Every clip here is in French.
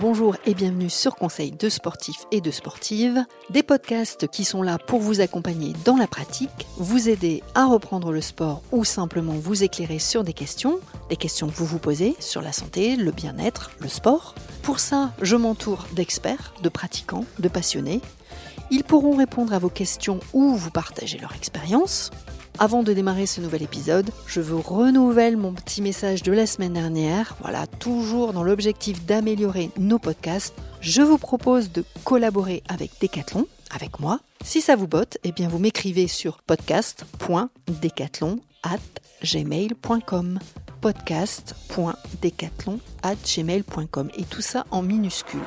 Bonjour et bienvenue sur Conseil de sportifs et de sportives, des podcasts qui sont là pour vous accompagner dans la pratique, vous aider à reprendre le sport ou simplement vous éclairer sur des questions, des questions que vous vous posez sur la santé, le bien-être, le sport. Pour ça, je m'entoure d'experts, de pratiquants, de passionnés. Ils pourront répondre à vos questions ou vous partager leur expérience. Avant de démarrer ce nouvel épisode, je veux renouveler mon petit message de la semaine dernière. Voilà, toujours dans l'objectif d'améliorer nos podcasts, je vous propose de collaborer avec Decathlon, avec moi. Si ça vous botte, eh bien vous m'écrivez sur podcast.decathlon@gmail.com podcast.decathlon@gmail.com et tout ça en minuscules.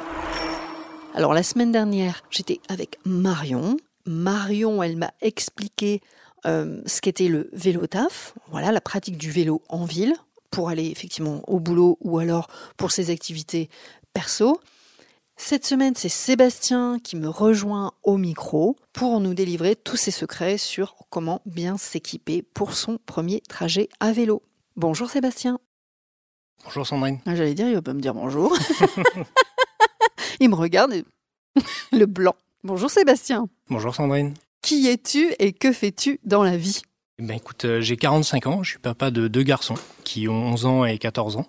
Alors la semaine dernière, j'étais avec Marion. Marion, elle m'a expliqué euh, ce qu'était le vélo taf, voilà la pratique du vélo en ville pour aller effectivement au boulot ou alors pour ses activités perso. Cette semaine, c'est Sébastien qui me rejoint au micro pour nous délivrer tous ses secrets sur comment bien s'équiper pour son premier trajet à vélo. Bonjour Sébastien. Bonjour Sandrine. Ah, j'allais dire, il va pas me dire bonjour. il me regarde et le blanc. Bonjour Sébastien. Bonjour Sandrine. Qui es-tu et que fais-tu dans la vie? Eh ben écoute, euh, j'ai 45 ans, je suis papa de deux garçons qui ont 11 ans et 14 ans.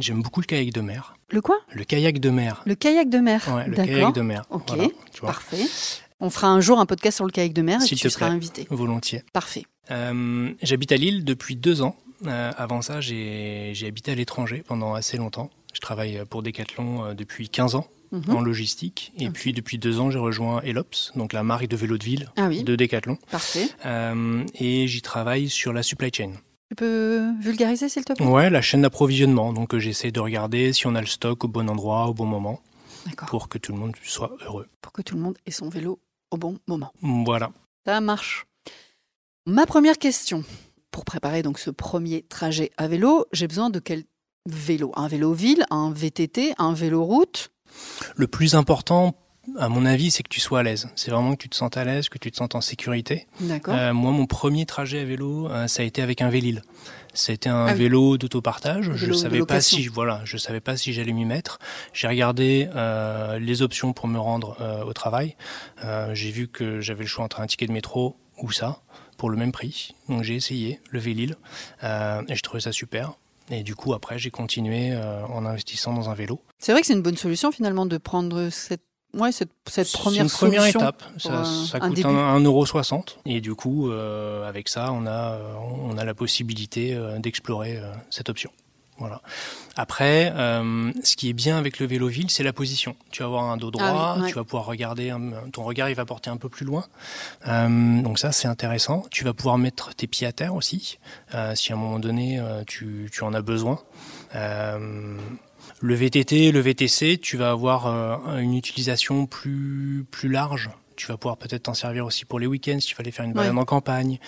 J'aime beaucoup le kayak de mer. Le quoi? Le kayak de mer. Le kayak de mer. Ouais, le kayak de mer. Ok, parfait. On fera un jour un podcast sur le kayak de mer et tu seras invité. Volontiers. Parfait. Euh, J'habite à Lille depuis deux ans. Euh, avant ça, j'ai habité à l'étranger pendant assez longtemps. Je travaille pour Decathlon depuis 15 ans Mhm. en logistique. Et puis depuis deux ans, j'ai rejoint Elops, donc la marque de vélo de ville ah de Decathlon. Parfait. Euh, et j'y travaille sur la supply chain. Tu peux vulgariser s'il te plaît? Ouais, la chaîne d'approvisionnement. Donc euh, j'essaie de regarder si on a le stock au bon endroit, au bon moment, pour que tout le monde soit heureux. Pour que tout le monde ait son vélo au bon moment. Voilà. Ça marche. Ma première question. Pour préparer donc ce premier trajet à vélo, j'ai besoin de quel vélo? Un vélo ville, un VTT, un vélo route? Le plus important, à mon avis, c'est que tu sois à l'aise. C'est vraiment que tu te sentes à l'aise, que tu te sentes en sécurité. Euh, moi, mon premier trajet à vélo, euh, ça a été avec un Vélil. C'était un ah vélo d'autopartage. Je savais pas si, voilà, je savais pas si j'allais m'y mettre. J'ai regardé euh, les options pour me rendre au travail. j'ai vu que j'avais le choix entre un ticket de métro ou ça pour le même prix. Donc j'ai essayé le Vélil et je trouvais ça super. Et du coup, après, j'ai continué euh, en investissant dans un vélo. C'est vrai que c'est une bonne solution finalement de prendre cette Ouais, cette, cette première, une première étape. Ça, ça coûte 1,60€. Et du coup, euh, avec ça, on a, on a la possibilité euh, d'explorer cette option. Voilà. Après, euh, ce qui est bien avec le vélo ville, c'est la position. Tu vas avoir un dos droit, ah tu vas pouvoir regarder, ton regard il va porter un peu plus loin. Euh, donc ça, c'est intéressant. Tu vas pouvoir mettre tes pieds à terre aussi, euh, si à un moment donné tu, tu, en as besoin. le VTT, le VTC, tu vas avoir une utilisation plus plus large tu vas pouvoir peut-être t'en servir aussi pour les week-ends, si tu vas aller faire une balade en campagne,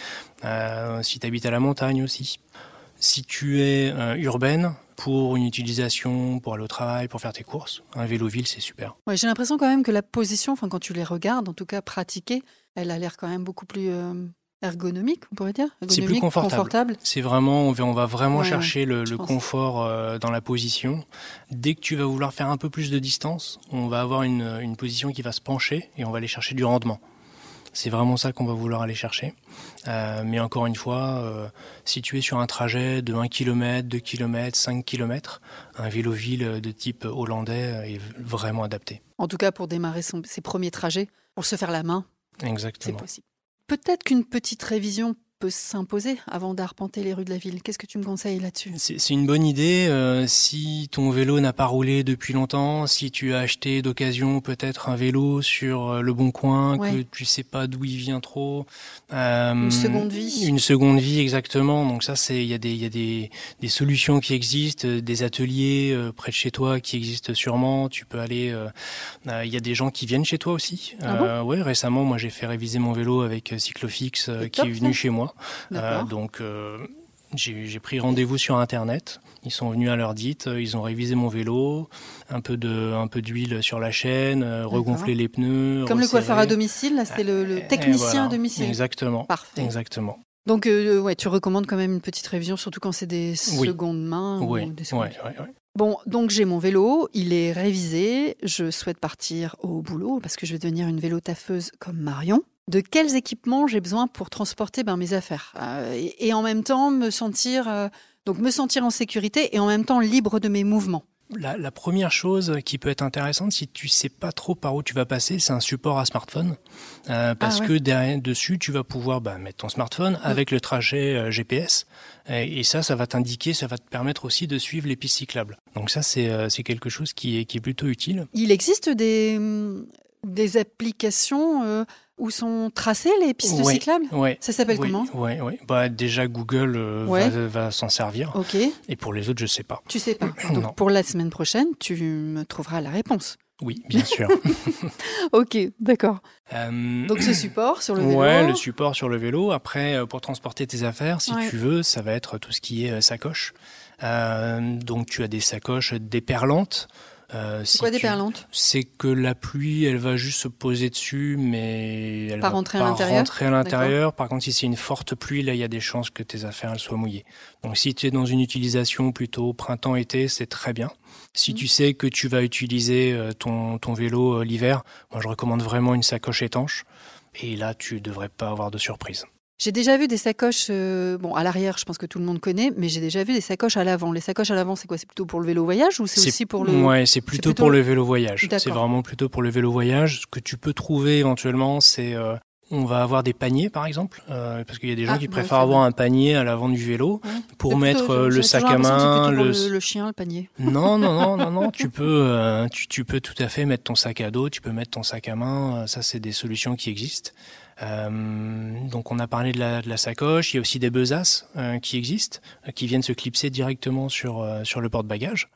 si tu habites à la montagne aussi. Si tu es euh, urbaine, pour une utilisation, pour aller au travail, pour faire tes courses, un vélo ville, c'est super. Ouais, J'ai l'impression quand même que la position, enfin quand tu les regardes, en tout cas pratiquée, elle a l'air quand même beaucoup plus euh, ergonomique, on pourrait dire. C'est plus confortable. C'est vraiment, on va, on va vraiment chercher le, confort euh, dans la position. Dès que tu vas vouloir faire un peu plus de distance, on va avoir une, une position qui va se pencher et on va aller chercher du rendement. C'est vraiment ça qu'on va vouloir aller chercher. Euh, mais encore une fois, euh, si tu es sur un trajet de 1 km, 2 km, 5 km, un vélo-ville de type hollandais est vraiment adapté. En tout cas, pour démarrer ses premiers trajets, pour se faire la main, Exactement. c'est possible. Peut-être qu'une petite révision peut s'imposer avant d'arpenter les rues de la ville. Qu'est-ce que tu me conseilles là-dessus? C'est une bonne idée. Euh, si ton vélo n'a pas roulé depuis longtemps, si tu as acheté d'occasion peut-être un vélo sur euh, le bon coin, que tu sais pas d'où il vient trop. Euh, une seconde vie. Une seconde vie, exactement. Donc ça, c'est il y a des il y a des, des solutions qui existent, des ateliers près de chez toi qui existent sûrement. Tu peux aller. Il y a des gens qui viennent chez toi aussi. Ah ouais, récemment, moi j'ai fait réviser mon vélo avec Cyclofix qui est venu chez moi. Euh, donc euh, j'ai pris rendez-vous sur Internet. Ils sont venus à l'heure dite, ils ont révisé mon vélo, un peu de, un peu d'huile sur la chaîne, euh, regonfler les pneus. Comme le coiffeur à domicile, là c'est le, technicien à domicile. Exactement. Parfait. Exactement. Donc ouais, tu recommandes quand même une petite révision, surtout quand c'est des secondes mains. Oui. des ouais, Bon, donc j'ai mon vélo, il est révisé, je souhaite partir au boulot parce que je vais devenir une vélo taffeuse comme Marion. De quels équipements j'ai besoin pour transporter ben, mes affaires euh, et, en même temps me sentir euh, donc me sentir en sécurité et en même temps libre de mes mouvements. La, première chose qui peut être intéressante, si tu sais pas trop par où tu vas passer, c'est un support à smartphone, euh, parce ah que derrière dessus, tu vas pouvoir bah, mettre ton smartphone avec le trajet GPS, et, ça, ça va t'indiquer, ça va te permettre aussi de suivre les pistes cyclables. Donc ça, c'est quelque chose qui est, qui est plutôt utile. Il existe des des applications où sont tracées les pistes cyclables ouais, Ça s'appelle comment Oui, oui. Bah, déjà Google euh, va, s'en servir. Ok. Et pour les autres, je sais pas. Tu sais pas. Donc pour la semaine prochaine, tu me trouveras la réponse. Oui, bien sûr. ok, d'accord. Euh, Donc ce support sur le vélo. Ouais, le support sur le vélo. Après, euh, pour transporter tes affaires, si tu veux, ça va être tout ce qui est sacoche. donc tu as des sacoches déperlantes. Euh, c'est quoi des perlantes C'est que la pluie, elle va juste se poser dessus, mais elle pas va rentrer pas à l'intérieur. rentrer à l'intérieur. Par contre, si c'est une forte pluie, là, il y a des chances que tes affaires elles soient mouillées. Donc, si tu es dans une utilisation plutôt printemps-été, c'est très bien. Si mmh. tu sais que tu vas utiliser euh, ton, ton vélo euh, l'hiver, moi, je recommande vraiment une sacoche étanche. Et là, tu devrais pas avoir de surprise. J'ai déjà vu des sacoches, euh, bon, à l'arrière, je pense que tout le monde connaît, mais j'ai déjà vu des sacoches à l'avant. Les sacoches à l'avant, c'est quoi? C'est plutôt pour le vélo voyage ou c'est aussi pour le. Ouais, c'est plutôt, pour le vélo voyage. C'est vraiment plutôt pour le vélo voyage. Ce que tu peux trouver éventuellement, c'est. Euh, on va avoir des paniers, par exemple, euh, parce qu'il y a des gens ah, qui préfèrent avoir un panier à l'avant du vélo pour mettre le sac à main, le... le... chien, le panier. Non, non, non, non, non. tu peux, tu, tu, peux tout à fait mettre ton sac à dos, tu peux mettre ton sac à main. Ça, c'est des solutions qui existent. Euh, donc on a parlé de la, de la, sacoche, il y a aussi des besaces euh, qui existent, euh, qui viennent se clipser directement sur, sur le porte-bagages.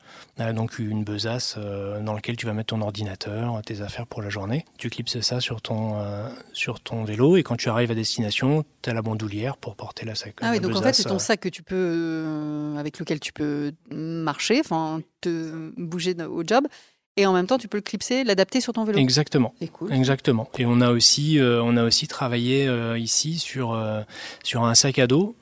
donc une besace dans laquelle tu vas mettre ton ordinateur, tes affaires pour la journée. Tu clipses ça sur ton, sur ton vélo et quand tu arrives à destination, tu as la bandoulière pour porter la sacoche. Ah oui, donc en fait c'est ton sac que tu peux, avec lequel tu peux marcher, enfin te bouger au job et en même temps tu peux le clipser, l'adapter sur ton vélo. Exactement. Exactement. Et on a aussi euh, on a aussi travaillé euh, ici sur euh, sur un sac à dos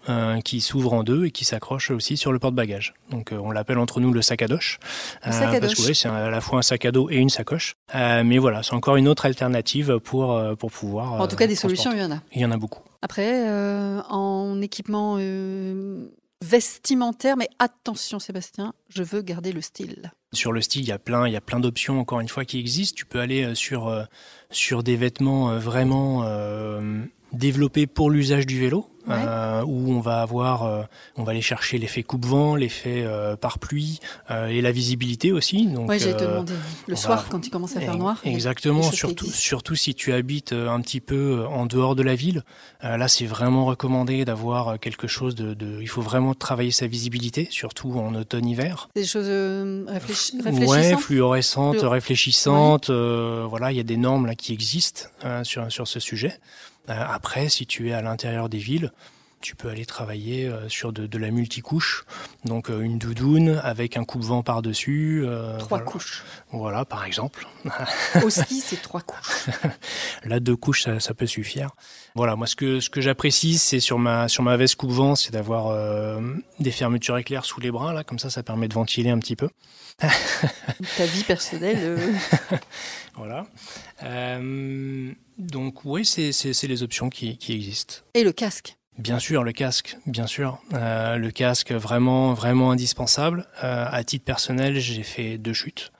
qui s'ouvre en deux et qui s'accroche aussi sur le porte-bagages. Donc on l'appelle entre nous le sac à doche. sac à parce que c'est à la fois un sac à dos et une sacoche. mais voilà, c'est encore une autre alternative pour pour pouvoir. En tout cas, des solutions, il y en a. Il y en a beaucoup. Après, en équipement vestimentaire, mais attention Sébastien, je veux garder le style. Sur le style, il y a plein, il y a plein d'options encore une fois qui existent. Tu peux aller euh, sur euh, sur des vêtements euh, vraiment développés pour l'usage du vélo. Euh, où on va avoir, euh, on va aller chercher l'effet coupe-vent, l'effet euh, par pluie et la visibilité aussi. Donc, ouais, j'ai demandé le soir quand il commence à faire noir. Exactement, surtout, surtout si tu habites un petit peu en dehors de la ville. là, c'est vraiment recommandé d'avoir quelque chose de, de, Il faut vraiment travailler sa visibilité, surtout en automne-hiver. Des choses réfléchissantes. Ouais, fluorescentes, réfléchissantes. voilà, il y a des normes là qui existent sur sur ce sujet. Euh, après, si tu es à l'intérieur des villes, tu peux aller travailler euh, sur de, la multicouche, donc euh, une doudoune avec un coupe-vent par-dessus. trois couches. Voilà, par exemple. Au ski, c'est trois couches. Là, deux couches, ça, peut suffire. Voilà, moi, ce que, ce que j'apprécie, c'est sur ma, sur ma veste coupe-vent, c'est d'avoir des fermetures éclairs sous les bras, là, comme ça, ça permet de ventiler un petit peu. Ta vie personnelle. voilà. Donc oui, c'est les options qui, existent. Et le casque Bien sûr, le casque, bien sûr. Euh, le casque, vraiment, vraiment indispensable. Euh, à titre personnel, j'ai fait deux chutes.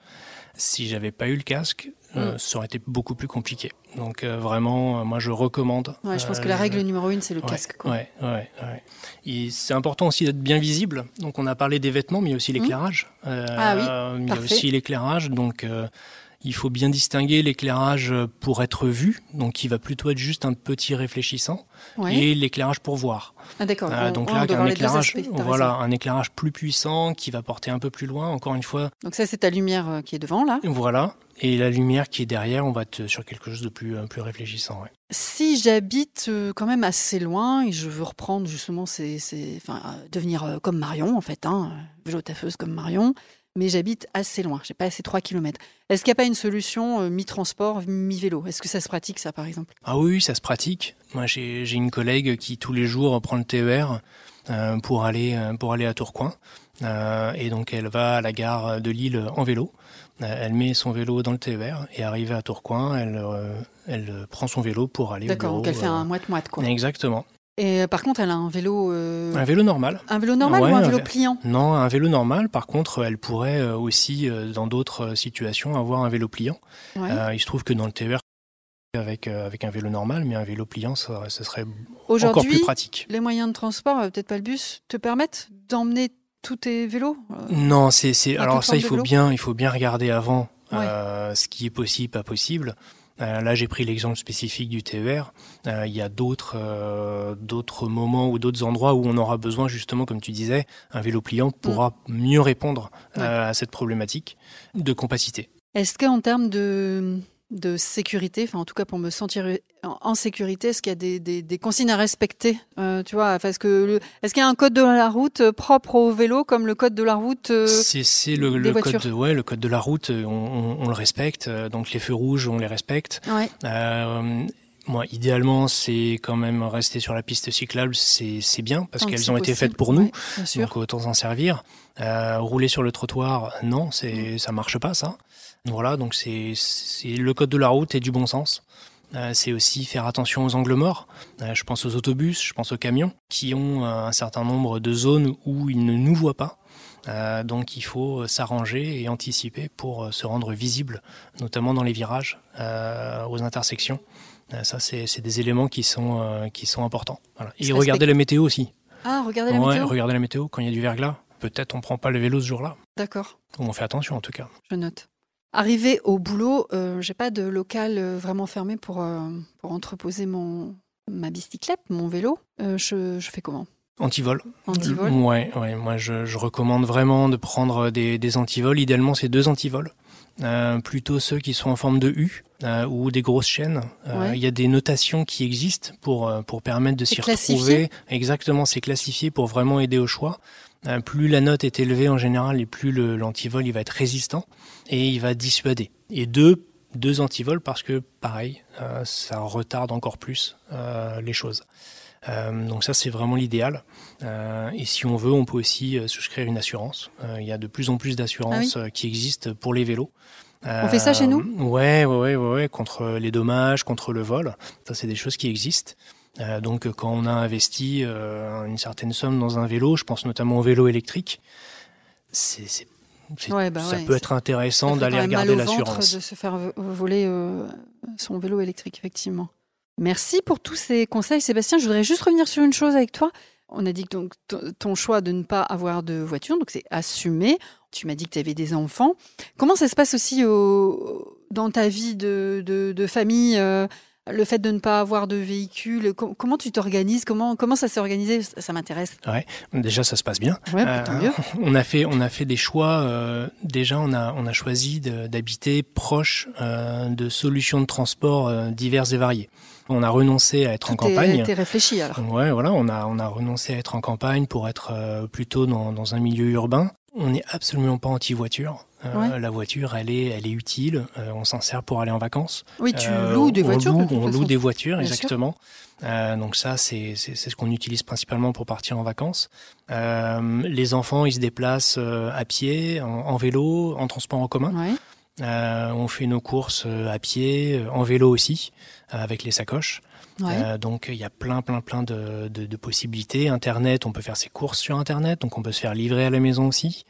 Si j'avais pas eu le casque, euh, mm. ça aurait été beaucoup plus compliqué. Donc vraiment, moi je recommande. Ouais, je pense que la règle numéro une, c'est le casque. Quoi. Ouais, ouais, ouais. C'est important aussi d'être bien visible. Donc on a parlé des vêtements, mais il y a aussi mm. l'éclairage. ah oui. Il y a aussi l'éclairage. Donc il faut bien distinguer l'éclairage pour être vu, donc qui va plutôt être juste un petit réfléchissant, et l'éclairage pour voir. Ah d'accord. Euh, donc là, un éclairage, voilà, un éclairage plus puissant qui va porter un peu plus loin. Encore une fois. Donc ça, c'est ta lumière euh, qui est devant là. Voilà. Et la lumière qui est derrière, on va être sur quelque chose de plus, euh, plus réfléchissant. Si j'habite quand même assez loin et je veux reprendre justement, c'est, enfin, devenir comme Marion en fait, hein, vélo comme Marion, mais j'habite assez loin, j'ai pas assez 3 km. Est-ce qu'il n'y a pas une solution euh, mi-transport, mi-vélo? Est-ce que ça se pratique ça par exemple? Ah oui, ça se pratique. Moi j'ai une collègue qui tous les jours prend le TER pour aller pour aller à Tourcoing. et donc elle va à la gare de Lille en vélo. Elle met son vélo dans le TER et arrivée à Tourcoing, elle, elle prend son vélo pour aller au bureau. D'accord, donc elle fait un moite-moite quoi. Exactement. Et euh, par contre, elle a un vélo. Euh, un vélo normal. Un vélo normal ou un vélo pliant? Non, un vélo normal. Par contre, elle pourrait euh, aussi, dans d'autres situations, avoir un vélo pliant. il se trouve que dans le TER, avec, avec un vélo normal, mais un vélo pliant, ça, serait encore plus pratique. Les moyens de transport, peut-être pas le bus, te permettent d'emmener tous tes vélos Non, c'est alors ça, il faut bien, il faut bien regarder avant ce qui est possible, pas possible. Euh, là, j'ai pris l'exemple spécifique du TER. Euh, il y a d'autres euh, d'autres moments ou d'autres endroits où on aura besoin, justement, comme tu disais, un vélo pliant pourra mm. mieux répondre à cette problématique de compacité. Est-ce qu'en termes de de sécurité, enfin en tout cas pour me sentir en sécurité, est-ce qu'il y a des, consignes à respecter euh, Tu vois, est-ce que est-ce qu'il y a un code de la route euh, propre au vélo comme le code de la route euh, C'est le, le code, de, ouais, le code de la route, on, le respecte. Donc les feux rouges, on les respecte. moi, idéalement, c'est quand même rester sur la piste cyclable, c'est bien parce qu'elles ont été faites pour nous, donc autant s'en servir. rouler sur le trottoir, non, c'est ça marche pas ça. Voilà, donc c'est le code de la route et du bon sens. Euh, c'est aussi faire attention aux angles morts. Euh, je pense aux autobus, je pense aux camions, qui ont un certain nombre de zones où ils ne nous voient pas. Euh, donc il faut s'arranger et anticiper pour se rendre visible, notamment dans les virages, aux intersections. ça, c'est des éléments qui sont, qui sont importants. Et regarder la météo aussi. Ah, regarder la météo Regarder la météo quand il y a du verglas. Peut-être on prend pas le vélo ce jour-là. D'accord. On fait attention en tout cas. Je note. Arrivé au boulot, euh, j'ai pas de local euh, vraiment fermé pour, euh, pour entreposer mon, ma bicyclette, mon vélo. Euh, je, je, fais comment? Antivol. Antivol. Ouais, ouais. Moi, je, je, recommande vraiment de prendre des, des antivols. Idéalement, c'est deux antivols. plutôt ceux qui sont en forme de U ou des grosses chaînes. Il y a des notations qui existent pour pour permettre de s'y retrouver. Exactement, c'est classifié pour vraiment aider au choix. Euh, plus la note est élevée en général et plus l'antivol il va être résistant et il va dissuader. Et deux, deux antivols parce que pareil, euh, ça retarde encore plus euh, les choses. donc ça c'est vraiment l'idéal. et si on veut, on peut aussi souscrire une assurance. il y a de plus en plus d'assurances ah qui existent pour les vélos. On fait ça chez nous? Ouais, ouais, ouais, ouais, contre les dommages, contre le vol. Ça, c'est des choses qui existent. Euh, donc quand on a investi euh, une certaine somme dans un vélo, je pense notamment au vélo électrique, c'est bah ça peut être intéressant d'aller regarder l'assurance. De se faire voler euh, son vélo électrique, effectivement. Merci pour tous ces conseils, Sébastien. Je voudrais juste revenir sur une chose avec toi. On a dit que donc, ton choix de ne pas avoir de voiture, donc c'est assumé. Tu m'as dit que tu avais des enfants. Comment ça se passe aussi au, dans ta vie de, de, de famille le fait de ne pas avoir de véhicule, comment tu t'organises Comment comment ça s'est organisé? Ça, m'intéresse. Ouais, déjà ça se passe bien. Euh, on a fait on a fait des choix. Euh, déjà on a on a choisi d'habiter proche euh, de solutions de transport diverses et variées. On a renoncé à être en campagne. Tout réfléchi alors. Ouais, voilà, on a on a renoncé à être en campagne pour être plutôt dans dans un milieu urbain. On n'est absolument pas anti-voiture. Euh, la voiture, elle est, elle est utile. Euh, on s'en sert pour aller en vacances. Oui, tu euh, loues des voitures. on loue des voitures, exactement. donc ça, c'est ce qu'on utilise principalement pour partir en vacances. les enfants, ils se déplacent à pied, en, vélo, en transport en commun. on fait nos courses à pied, en vélo aussi, avec les sacoches. Donc il y a plein plein plein de, de, possibilités. Internet, on peut faire ses courses sur Internet, donc on peut se faire livrer à la maison aussi.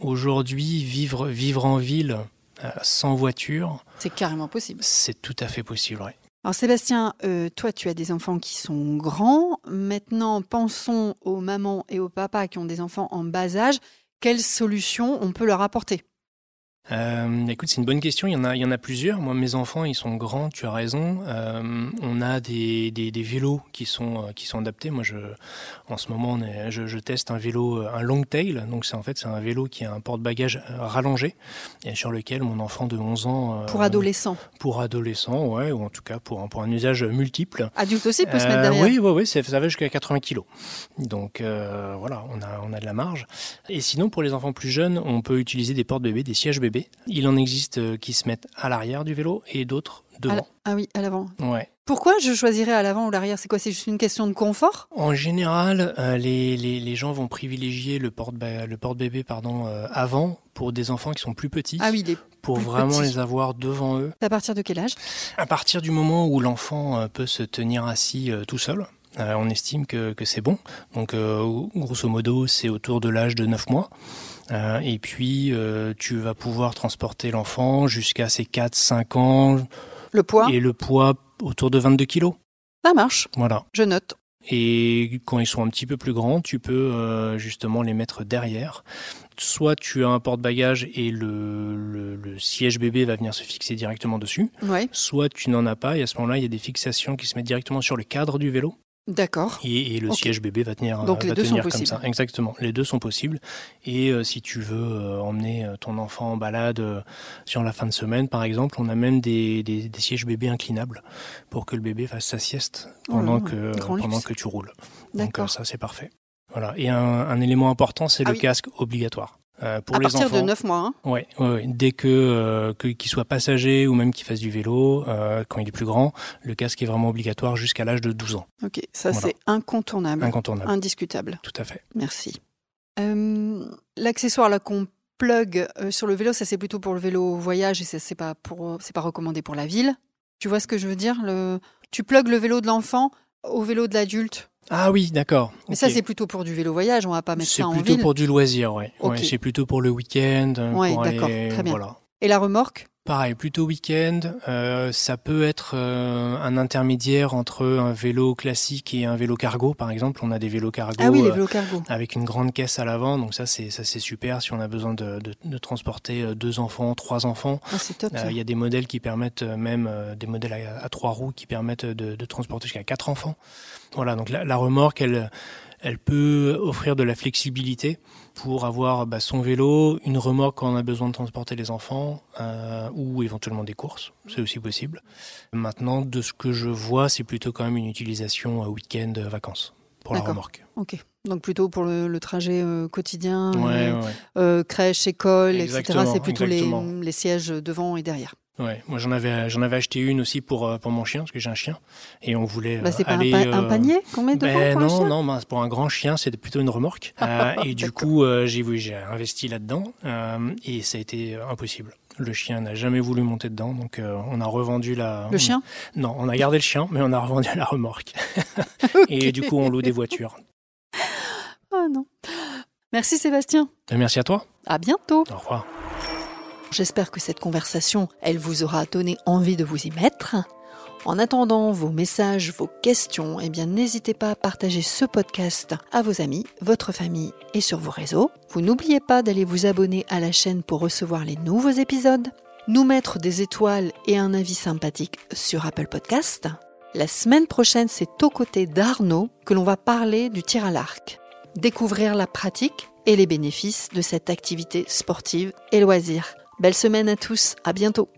Aujourd'hui, vivre, vivre en ville euh, sans voiture. C'est carrément possible. C'est tout à fait possible, oui. Alors Sébastien, euh, toi tu as des enfants qui sont grands. Maintenant, pensons aux mamans et aux papas qui ont des enfants en bas âge. Quelles solutions on peut leur apporter? Euh, écoute, c'est une bonne question. Il y en a, il y en a plusieurs. Moi, mes enfants, ils sont grands. Tu as raison. Euh, on a des, des, des, vélos qui sont euh, qui sont adaptés. Moi, je, en ce moment, je, je, teste un vélo, euh, un long tail. Donc, c'est en fait, c'est un vélo qui a un porte-bagages euh, rallongé et sur lequel mon enfant de 11 ans. pour adolescent. Pour adolescent, ouais, ou en tout cas pour un pour un usage multiple. Adulte aussi peut se mettre derrière. Oui, oui, oui. Ça va jusqu'à 80 kilos. Donc voilà, on a on a de la marge. Et sinon, pour les enfants plus jeunes, on peut utiliser des portes bébés, des sièges bébés il en existe euh, qui se mettent à l'arrière du vélo et d'autres devant. ah oui, à l'avant. Ouais. Pourquoi je choisirais à l'avant ou l'arrière? C'est quoi? C'est juste une question de confort? En général, euh, les, les, les, gens vont privilégier le porte-bébé le porte -bébé, pardon, euh, avant pour des enfants qui sont plus petits. Ah oui, les pour vraiment les avoir devant eux. À partir de quel âge? À partir du moment où l'enfant euh, peut se tenir assis tout seul. on estime que, que c'est bon. Donc, grosso modo, c'est autour de l'âge de 9 mois. Et puis, tu vas pouvoir transporter l'enfant jusqu'à ses 4-5 ans. Le poids Et le poids autour de 22 kilos. Ça marche. Voilà. Je note. Et quand ils sont un petit peu plus grands, tu peux euh, justement les mettre derrière. Soit tu as un porte-bagages et le, le, siège bébé va venir se fixer directement dessus. Ouais. Soit tu n'en as pas et à ce moment-là, il y a des fixations qui se mettent directement sur le cadre du vélo. D'accord. Et, le siège bébé va tenir, Donc va les deux tenir sont comme ça. Exactement. Les deux sont possibles. Et euh, si tu veux euh, emmener euh, ton enfant en balade sur la fin de semaine, par exemple, on a même des, des, sièges bébés inclinables pour que le bébé fasse sa sieste pendant, oh que, pendant que tu roules. Donc ça, c'est parfait. Voilà. Et un, un élément important, c'est ah le casque obligatoire. Euh, pour à partir de 9 mois. Hein. Ouais, ouais, dès que euh, qu'il soit passager ou même qu'il fasse du vélo, euh, quand il est plus grand, le casque est vraiment obligatoire jusqu'à l'âge de 12 ans. Ok, ça c'est incontournable. Incontournable. Indiscutable. Tout à fait. Merci. L'accessoire là qu'on plug sur le vélo, ça c'est plutôt pour le vélo voyage et c'est pas pour c'est pas recommandé pour la ville. Tu vois ce que je veux dire le... Tu plugs le vélo de l'enfant au vélo de l'adulte? Ah oui, d'accord. Mais ça, c'est plutôt pour du vélo voyage, on va pas mettre ça en ville. C'est plutôt pour du loisir, ouais. ouais c'est plutôt pour le week-end. Ouais, d'accord, très bien. Et la remorque? Pareil, plutôt week-end. Euh, ça peut être euh, un intermédiaire entre un vélo classique et un vélo cargo, par exemple. On a des vélos cargo, ah oui, les vélos cargo. Euh, avec une grande caisse à l'avant. Donc ça, c'est ça, c'est super si on a besoin de, de, de transporter deux enfants, trois enfants. Ah, c'est top. Il y a des modèles qui permettent même des modèles à, à trois roues qui permettent de, de transporter jusqu'à quatre enfants. Voilà, donc la, la remorque, elle elle peut offrir de la flexibilité pour avoir bah, son vélo, une remorque quand on a besoin de transporter les enfants euh, ou éventuellement des courses, c'est aussi possible. Maintenant, de ce que je vois, c'est plutôt quand même une utilisation euh, week-end, euh, vacances pour la remorque. Ok, donc plutôt pour le, trajet quotidien, crèche, école, etc. C'est plutôt les, les sièges devant et derrière. Ouais, moi j'en avais j'en avais acheté une aussi pour euh, pour mon chien parce que j'ai un chien et on voulait bah, c'est pas aller, un, euh, panier qu'on met devant ben, pour non non ben, pour un grand chien c'était plutôt une remorque euh, et du coup j'ai j'ai investi là-dedans et ça a été impossible. Le chien n'a jamais voulu monter dedans donc on a revendu la Le chien Non, on a gardé le chien mais on a revendu la remorque. et du coup on loue des voitures. Oh non. Merci Sébastien. Merci à toi. À bientôt. Au revoir. J'espère que cette conversation, elle vous aura donné envie de vous y mettre. En attendant vos messages, vos questions, eh bien n'hésitez pas à partager ce podcast à vos amis, votre famille et sur vos réseaux. Vous n'oubliez pas d'aller vous abonner à la chaîne pour recevoir les nouveaux épisodes, nous mettre des étoiles et un avis sympathique sur Apple Podcast. La semaine prochaine, c'est aux côtés d'Arnaud que l'on va parler du tir à l'arc. Découvrir la pratique et les bénéfices de cette activité sportive et loisir. Belle semaine à tous, à bientôt.